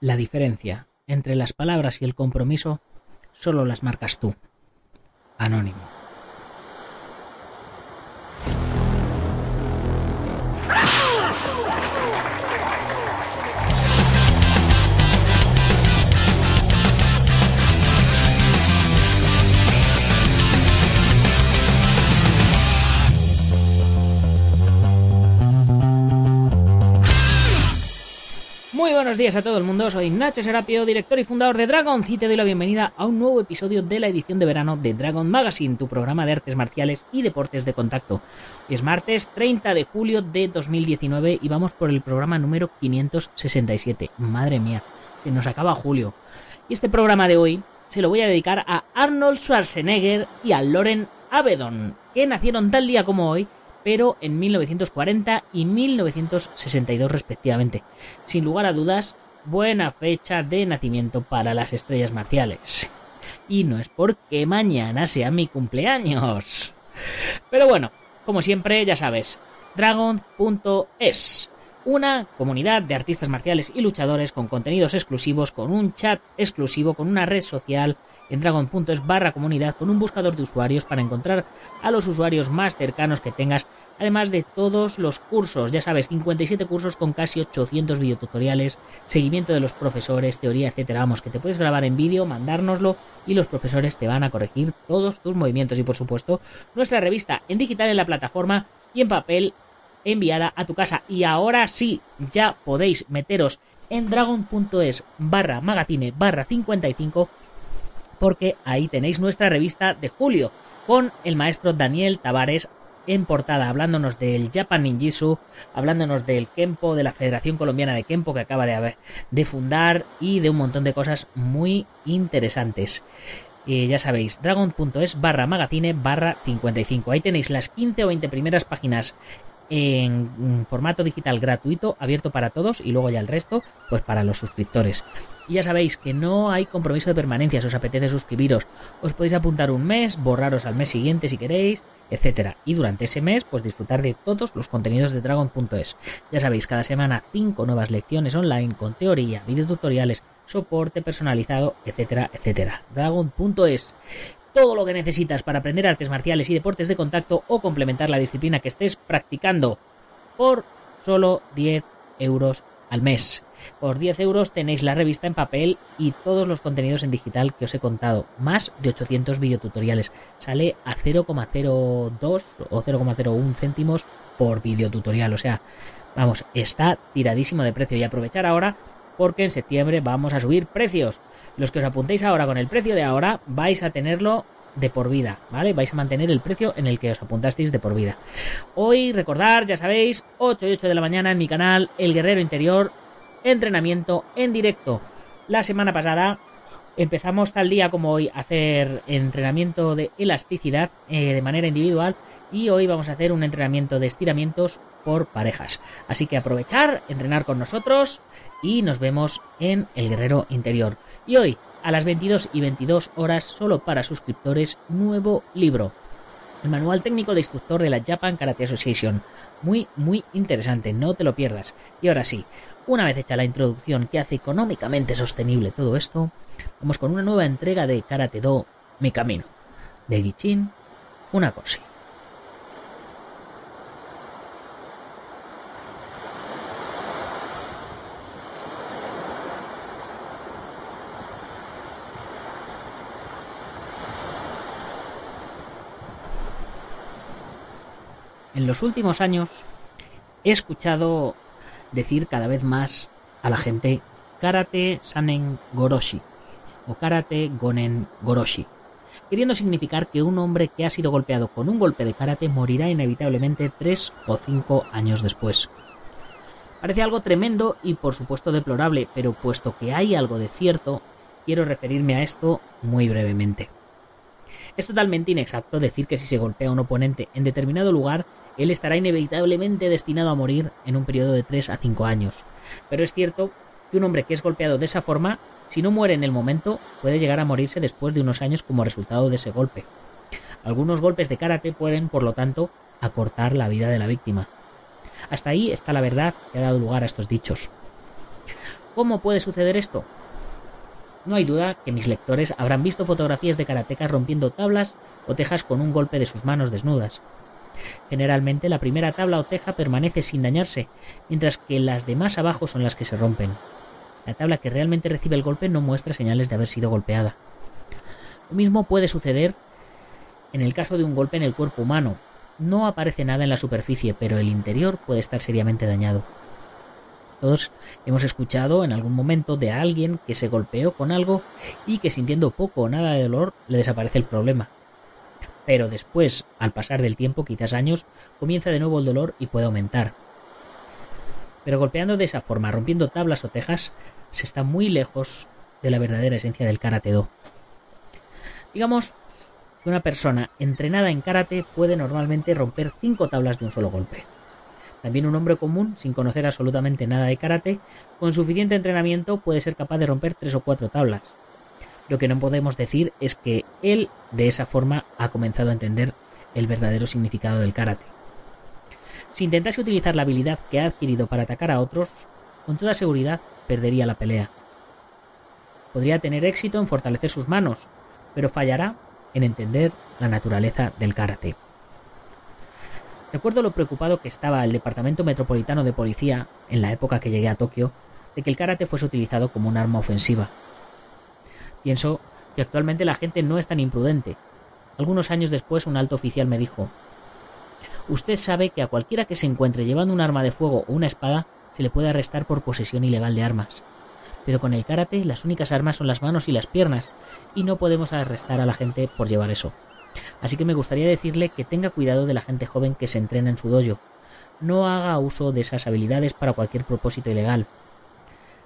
La diferencia entre las palabras y el compromiso solo las marcas tú. Anónimo. Buenos días a todo el mundo, soy Nacho Serapio, director y fundador de Dragon, y te doy la bienvenida a un nuevo episodio de la edición de verano de Dragon Magazine, tu programa de artes marciales y deportes de contacto. es martes 30 de julio de 2019 y vamos por el programa número 567. Madre mía, se nos acaba julio. Y este programa de hoy se lo voy a dedicar a Arnold Schwarzenegger y a Loren Avedon, que nacieron tal día como hoy pero en 1940 y 1962 respectivamente. Sin lugar a dudas, buena fecha de nacimiento para las estrellas marciales. Y no es porque mañana sea mi cumpleaños. Pero bueno, como siempre, ya sabes, dragon.es, una comunidad de artistas marciales y luchadores con contenidos exclusivos, con un chat exclusivo, con una red social en dragon.es barra comunidad, con un buscador de usuarios para encontrar a los usuarios más cercanos que tengas además de todos los cursos, ya sabes, 57 cursos con casi 800 videotutoriales, seguimiento de los profesores, teoría, etcétera, vamos, que te puedes grabar en vídeo, mandárnoslo y los profesores te van a corregir todos tus movimientos y por supuesto, nuestra revista en digital en la plataforma y en papel enviada a tu casa. Y ahora sí, ya podéis meteros en dragon.es barra magazine barra 55 porque ahí tenéis nuestra revista de julio con el maestro Daniel Tavares en portada, hablándonos del Japan Ninjitsu, hablándonos del Kempo, de la Federación Colombiana de Kempo que acaba de, de fundar y de un montón de cosas muy interesantes. Eh, ya sabéis, dragon.es barra magazine barra 55. Ahí tenéis las 15 o 20 primeras páginas en formato digital gratuito, abierto para todos y luego ya el resto, pues para los suscriptores. Y ya sabéis que no hay compromiso de permanencia, si os apetece suscribiros, os podéis apuntar un mes, borraros al mes siguiente si queréis, etcétera. Y durante ese mes, pues disfrutar de todos los contenidos de Dragon.es. Ya sabéis, cada semana cinco nuevas lecciones online con teoría, videotutoriales, soporte personalizado, etcétera, etcétera. Dragon.es todo lo que necesitas para aprender artes marciales y deportes de contacto o complementar la disciplina que estés practicando por solo 10 euros al mes. Por 10 euros tenéis la revista en papel y todos los contenidos en digital que os he contado, más de 800 videotutoriales. Sale a 0,02 o 0,01 céntimos por videotutorial, o sea, vamos, está tiradísimo de precio y aprovechar ahora porque en septiembre vamos a subir precios. Los que os apuntéis ahora con el precio de ahora vais a tenerlo de por vida, ¿vale? Vais a mantener el precio en el que os apuntasteis de por vida. Hoy, recordar, ya sabéis, 8 y 8 de la mañana en mi canal El Guerrero Interior, entrenamiento en directo. La semana pasada empezamos tal día como hoy a hacer entrenamiento de elasticidad eh, de manera individual y hoy vamos a hacer un entrenamiento de estiramientos por parejas. Así que aprovechar, entrenar con nosotros y nos vemos en el Guerrero Interior. Y hoy, a las 22 y 22 horas, solo para suscriptores, nuevo libro. El manual técnico de instructor de la Japan Karate Association. Muy, muy interesante, no te lo pierdas. Y ahora sí, una vez hecha la introducción que hace económicamente sostenible todo esto, vamos con una nueva entrega de Karate Do, Mi Camino, de Gichin Unakoshi. En los últimos años he escuchado decir cada vez más a la gente Karate Sanen Goroshi o Karate Gonen Goroshi, queriendo significar que un hombre que ha sido golpeado con un golpe de karate morirá inevitablemente tres o cinco años después. Parece algo tremendo y por supuesto deplorable, pero puesto que hay algo de cierto, quiero referirme a esto muy brevemente. Es totalmente inexacto decir que si se golpea a un oponente en determinado lugar él estará inevitablemente destinado a morir en un periodo de 3 a 5 años. Pero es cierto que un hombre que es golpeado de esa forma, si no muere en el momento, puede llegar a morirse después de unos años como resultado de ese golpe. Algunos golpes de karate pueden, por lo tanto, acortar la vida de la víctima. Hasta ahí está la verdad que ha dado lugar a estos dichos. ¿Cómo puede suceder esto? No hay duda que mis lectores habrán visto fotografías de karatecas rompiendo tablas o tejas con un golpe de sus manos desnudas. Generalmente la primera tabla o teja permanece sin dañarse, mientras que las de más abajo son las que se rompen. La tabla que realmente recibe el golpe no muestra señales de haber sido golpeada. Lo mismo puede suceder en el caso de un golpe en el cuerpo humano. No aparece nada en la superficie, pero el interior puede estar seriamente dañado. Todos hemos escuchado en algún momento de alguien que se golpeó con algo y que sintiendo poco o nada de dolor le desaparece el problema. Pero después, al pasar del tiempo, quizás años, comienza de nuevo el dolor y puede aumentar. Pero golpeando de esa forma, rompiendo tablas o tejas, se está muy lejos de la verdadera esencia del karate do. Digamos que una persona entrenada en karate puede normalmente romper cinco tablas de un solo golpe. También un hombre común, sin conocer absolutamente nada de karate, con suficiente entrenamiento puede ser capaz de romper tres o cuatro tablas. Lo que no podemos decir es que él de esa forma ha comenzado a entender el verdadero significado del karate. Si intentase utilizar la habilidad que ha adquirido para atacar a otros, con toda seguridad perdería la pelea. Podría tener éxito en fortalecer sus manos, pero fallará en entender la naturaleza del karate. Recuerdo lo preocupado que estaba el Departamento Metropolitano de Policía, en la época que llegué a Tokio, de que el karate fuese utilizado como un arma ofensiva. Pienso que actualmente la gente no es tan imprudente. Algunos años después un alto oficial me dijo Usted sabe que a cualquiera que se encuentre llevando un arma de fuego o una espada se le puede arrestar por posesión ilegal de armas. Pero con el karate las únicas armas son las manos y las piernas, y no podemos arrestar a la gente por llevar eso. Así que me gustaría decirle que tenga cuidado de la gente joven que se entrena en su dojo. No haga uso de esas habilidades para cualquier propósito ilegal.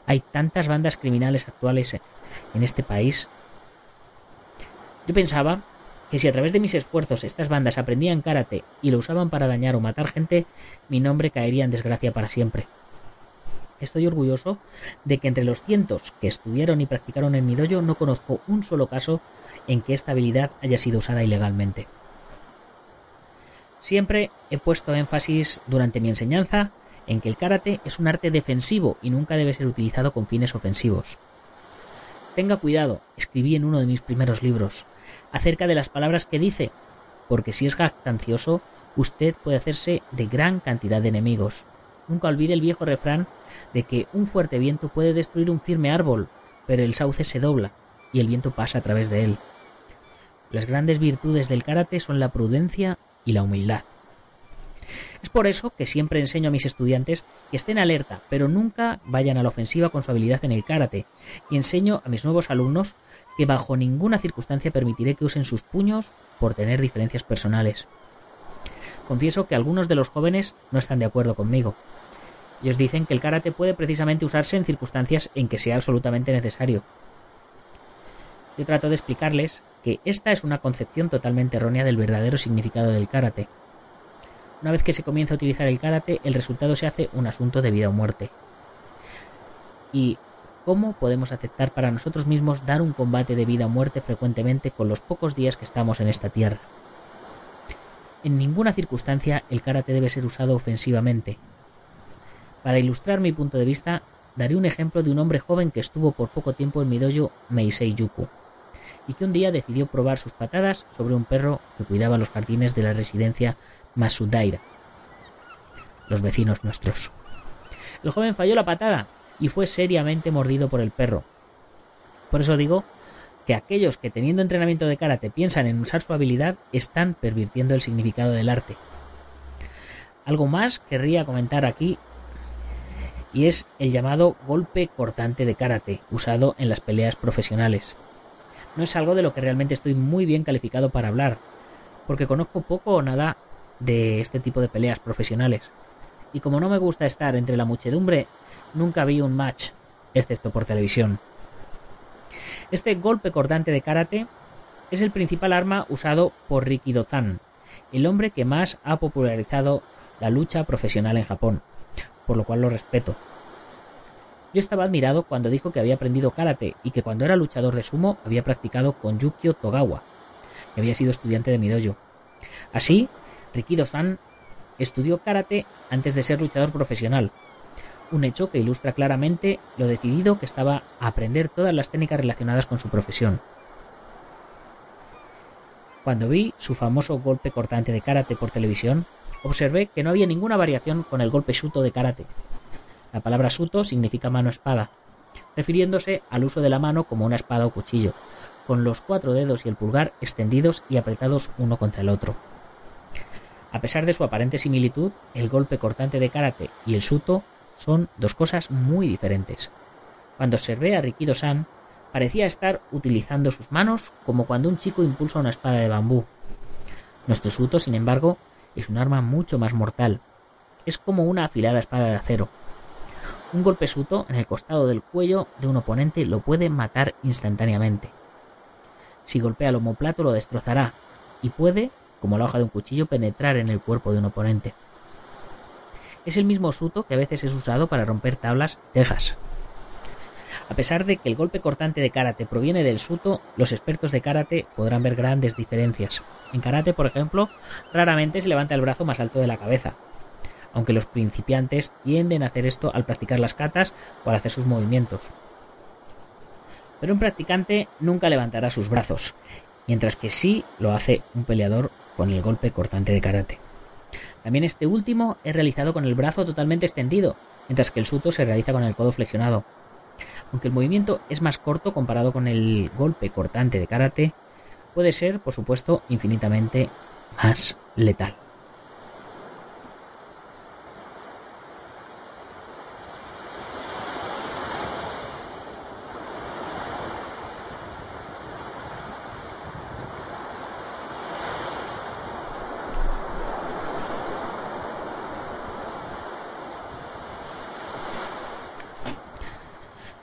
Hay tantas bandas criminales actuales en este país. Yo pensaba que si a través de mis esfuerzos estas bandas aprendían karate y lo usaban para dañar o matar gente, mi nombre caería en desgracia para siempre. Estoy orgulloso de que entre los cientos que estudiaron y practicaron en mi dojo no conozco un solo caso en que esta habilidad haya sido usada ilegalmente. Siempre he puesto énfasis durante mi enseñanza en que el karate es un arte defensivo y nunca debe ser utilizado con fines ofensivos. Tenga cuidado, escribí en uno de mis primeros libros, acerca de las palabras que dice, porque si es jactancioso, usted puede hacerse de gran cantidad de enemigos. Nunca olvide el viejo refrán de que un fuerte viento puede destruir un firme árbol, pero el sauce se dobla y el viento pasa a través de él. Las grandes virtudes del karate son la prudencia y la humildad. Es por eso que siempre enseño a mis estudiantes que estén alerta, pero nunca vayan a la ofensiva con su habilidad en el karate, y enseño a mis nuevos alumnos que bajo ninguna circunstancia permitiré que usen sus puños por tener diferencias personales. Confieso que algunos de los jóvenes no están de acuerdo conmigo. Ellos dicen que el karate puede precisamente usarse en circunstancias en que sea absolutamente necesario. Yo trato de explicarles que esta es una concepción totalmente errónea del verdadero significado del karate. Una vez que se comienza a utilizar el karate, el resultado se hace un asunto de vida o muerte. ¿Y cómo podemos aceptar para nosotros mismos dar un combate de vida o muerte frecuentemente con los pocos días que estamos en esta tierra? En ninguna circunstancia el karate debe ser usado ofensivamente. Para ilustrar mi punto de vista, daré un ejemplo de un hombre joven que estuvo por poco tiempo en mi dojo Meisei Yuku y que un día decidió probar sus patadas sobre un perro que cuidaba los jardines de la residencia Masudaira, los vecinos nuestros. El joven falló la patada y fue seriamente mordido por el perro. Por eso digo que aquellos que teniendo entrenamiento de karate piensan en usar su habilidad están pervirtiendo el significado del arte. Algo más querría comentar aquí y es el llamado golpe cortante de karate usado en las peleas profesionales no es algo de lo que realmente estoy muy bien calificado para hablar, porque conozco poco o nada de este tipo de peleas profesionales. Y como no me gusta estar entre la muchedumbre, nunca vi un match, excepto por televisión. Este golpe cortante de karate es el principal arma usado por Riki Dozan, el hombre que más ha popularizado la lucha profesional en Japón, por lo cual lo respeto. Yo estaba admirado cuando dijo que había aprendido karate y que cuando era luchador de sumo había practicado con Yukio Togawa, que había sido estudiante de mi dojo. Así, Rikido-san estudió karate antes de ser luchador profesional. un hecho que ilustra claramente lo decidido que estaba a aprender todas las técnicas relacionadas con su profesión. Cuando vi su famoso golpe cortante de karate por televisión, observé que no había ninguna variación con el golpe shuto de karate. La palabra suto significa mano-espada, refiriéndose al uso de la mano como una espada o cuchillo, con los cuatro dedos y el pulgar extendidos y apretados uno contra el otro. A pesar de su aparente similitud, el golpe cortante de karate y el suto son dos cosas muy diferentes. Cuando observé a Rikido-san, parecía estar utilizando sus manos como cuando un chico impulsa una espada de bambú. Nuestro suto, sin embargo, es un arma mucho más mortal. Es como una afilada espada de acero. Un golpe suto en el costado del cuello de un oponente lo puede matar instantáneamente. Si golpea el homoplato lo destrozará y puede como la hoja de un cuchillo, penetrar en el cuerpo de un oponente. Es el mismo suto que a veces es usado para romper tablas tejas. A pesar de que el golpe cortante de karate proviene del suto, los expertos de karate podrán ver grandes diferencias. En karate, por ejemplo, raramente se levanta el brazo más alto de la cabeza, aunque los principiantes tienden a hacer esto al practicar las katas o al hacer sus movimientos. Pero un practicante nunca levantará sus brazos, mientras que sí lo hace un peleador con el golpe cortante de karate. También este último es realizado con el brazo totalmente extendido, mientras que el suto se realiza con el codo flexionado. Aunque el movimiento es más corto comparado con el golpe cortante de karate, puede ser, por supuesto, infinitamente más letal.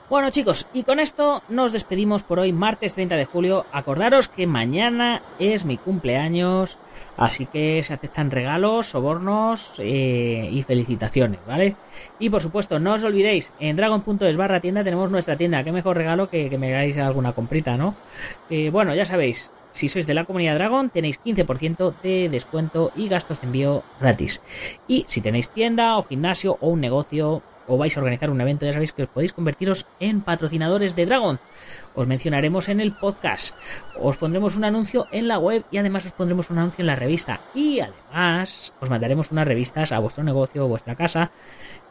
Bueno chicos, y con esto nos despedimos por hoy, martes 30 de julio. Acordaros que mañana es mi cumpleaños, así que se aceptan regalos, sobornos eh, y felicitaciones, ¿vale? Y por supuesto, no os olvidéis, en dragon.es barra tienda tenemos nuestra tienda. Qué mejor regalo que, que me hagáis alguna comprita, ¿no? Eh, bueno, ya sabéis, si sois de la comunidad Dragon, tenéis 15% de descuento y gastos de envío gratis. Y si tenéis tienda o gimnasio o un negocio o vais a organizar un evento, ya sabéis que podéis convertiros en patrocinadores de Dragon. Os mencionaremos en el podcast, os pondremos un anuncio en la web y además os pondremos un anuncio en la revista. Y además os mandaremos unas revistas a vuestro negocio o vuestra casa.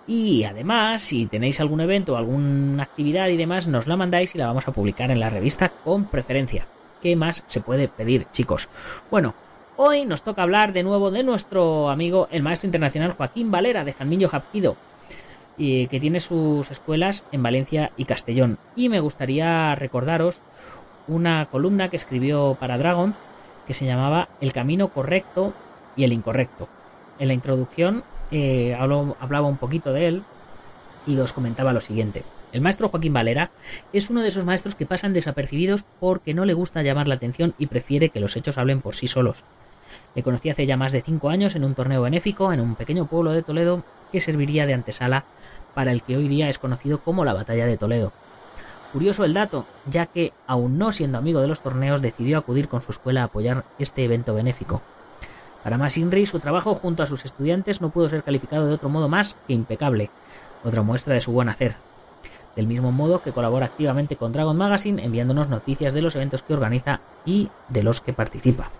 Y además, si tenéis algún evento alguna actividad y demás, nos la mandáis y la vamos a publicar en la revista con preferencia. ¿Qué más se puede pedir, chicos? Bueno, hoy nos toca hablar de nuevo de nuestro amigo, el maestro internacional Joaquín Valera de Jamillo Japquido y que tiene sus escuelas en Valencia y Castellón. Y me gustaría recordaros una columna que escribió para Dragon que se llamaba El camino correcto y el incorrecto. En la introducción eh, hablaba un poquito de él y os comentaba lo siguiente. El maestro Joaquín Valera es uno de esos maestros que pasan desapercibidos porque no le gusta llamar la atención y prefiere que los hechos hablen por sí solos. Le conocí hace ya más de cinco años en un torneo benéfico en un pequeño pueblo de Toledo que serviría de antesala para el que hoy día es conocido como la Batalla de Toledo. Curioso el dato, ya que, aún no siendo amigo de los torneos, decidió acudir con su escuela a apoyar este evento benéfico. Para más Inri, su trabajo junto a sus estudiantes no pudo ser calificado de otro modo más que impecable, otra muestra de su buen hacer. Del mismo modo que colabora activamente con Dragon Magazine enviándonos noticias de los eventos que organiza y de los que participa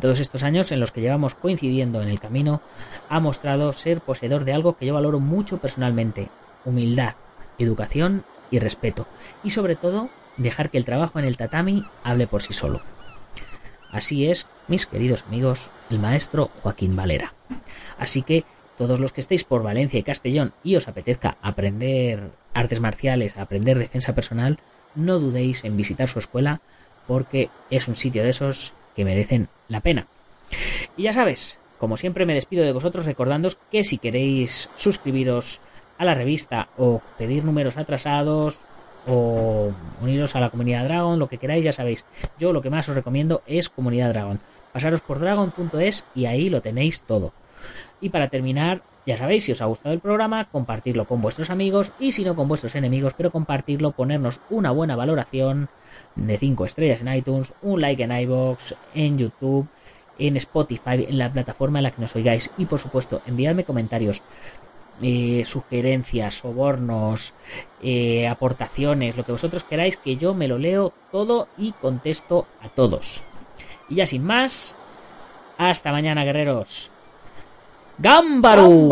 todos estos años en los que llevamos coincidiendo en el camino, ha mostrado ser poseedor de algo que yo valoro mucho personalmente, humildad, educación y respeto, y sobre todo dejar que el trabajo en el tatami hable por sí solo. Así es, mis queridos amigos, el maestro Joaquín Valera. Así que todos los que estéis por Valencia y Castellón y os apetezca aprender artes marciales, aprender defensa personal, no dudéis en visitar su escuela porque es un sitio de esos que merecen la pena. Y ya sabes, como siempre me despido de vosotros recordándoos que si queréis suscribiros a la revista o pedir números atrasados o uniros a la comunidad Dragon, lo que queráis, ya sabéis. Yo lo que más os recomiendo es comunidad Dragon. Pasaros por dragon.es y ahí lo tenéis todo. Y para terminar, ya sabéis, si os ha gustado el programa, compartirlo con vuestros amigos y si no con vuestros enemigos, pero compartirlo, ponernos una buena valoración de 5 estrellas en iTunes, un like en iBox, en YouTube, en Spotify, en la plataforma en la que nos oigáis y por supuesto enviadme comentarios. eh, sugerencias, sobornos, eh, aportaciones, lo que vosotros queráis, que yo me lo leo todo y contesto a todos. Y ya sin más, hasta mañana, guerreros. 頑張ろう。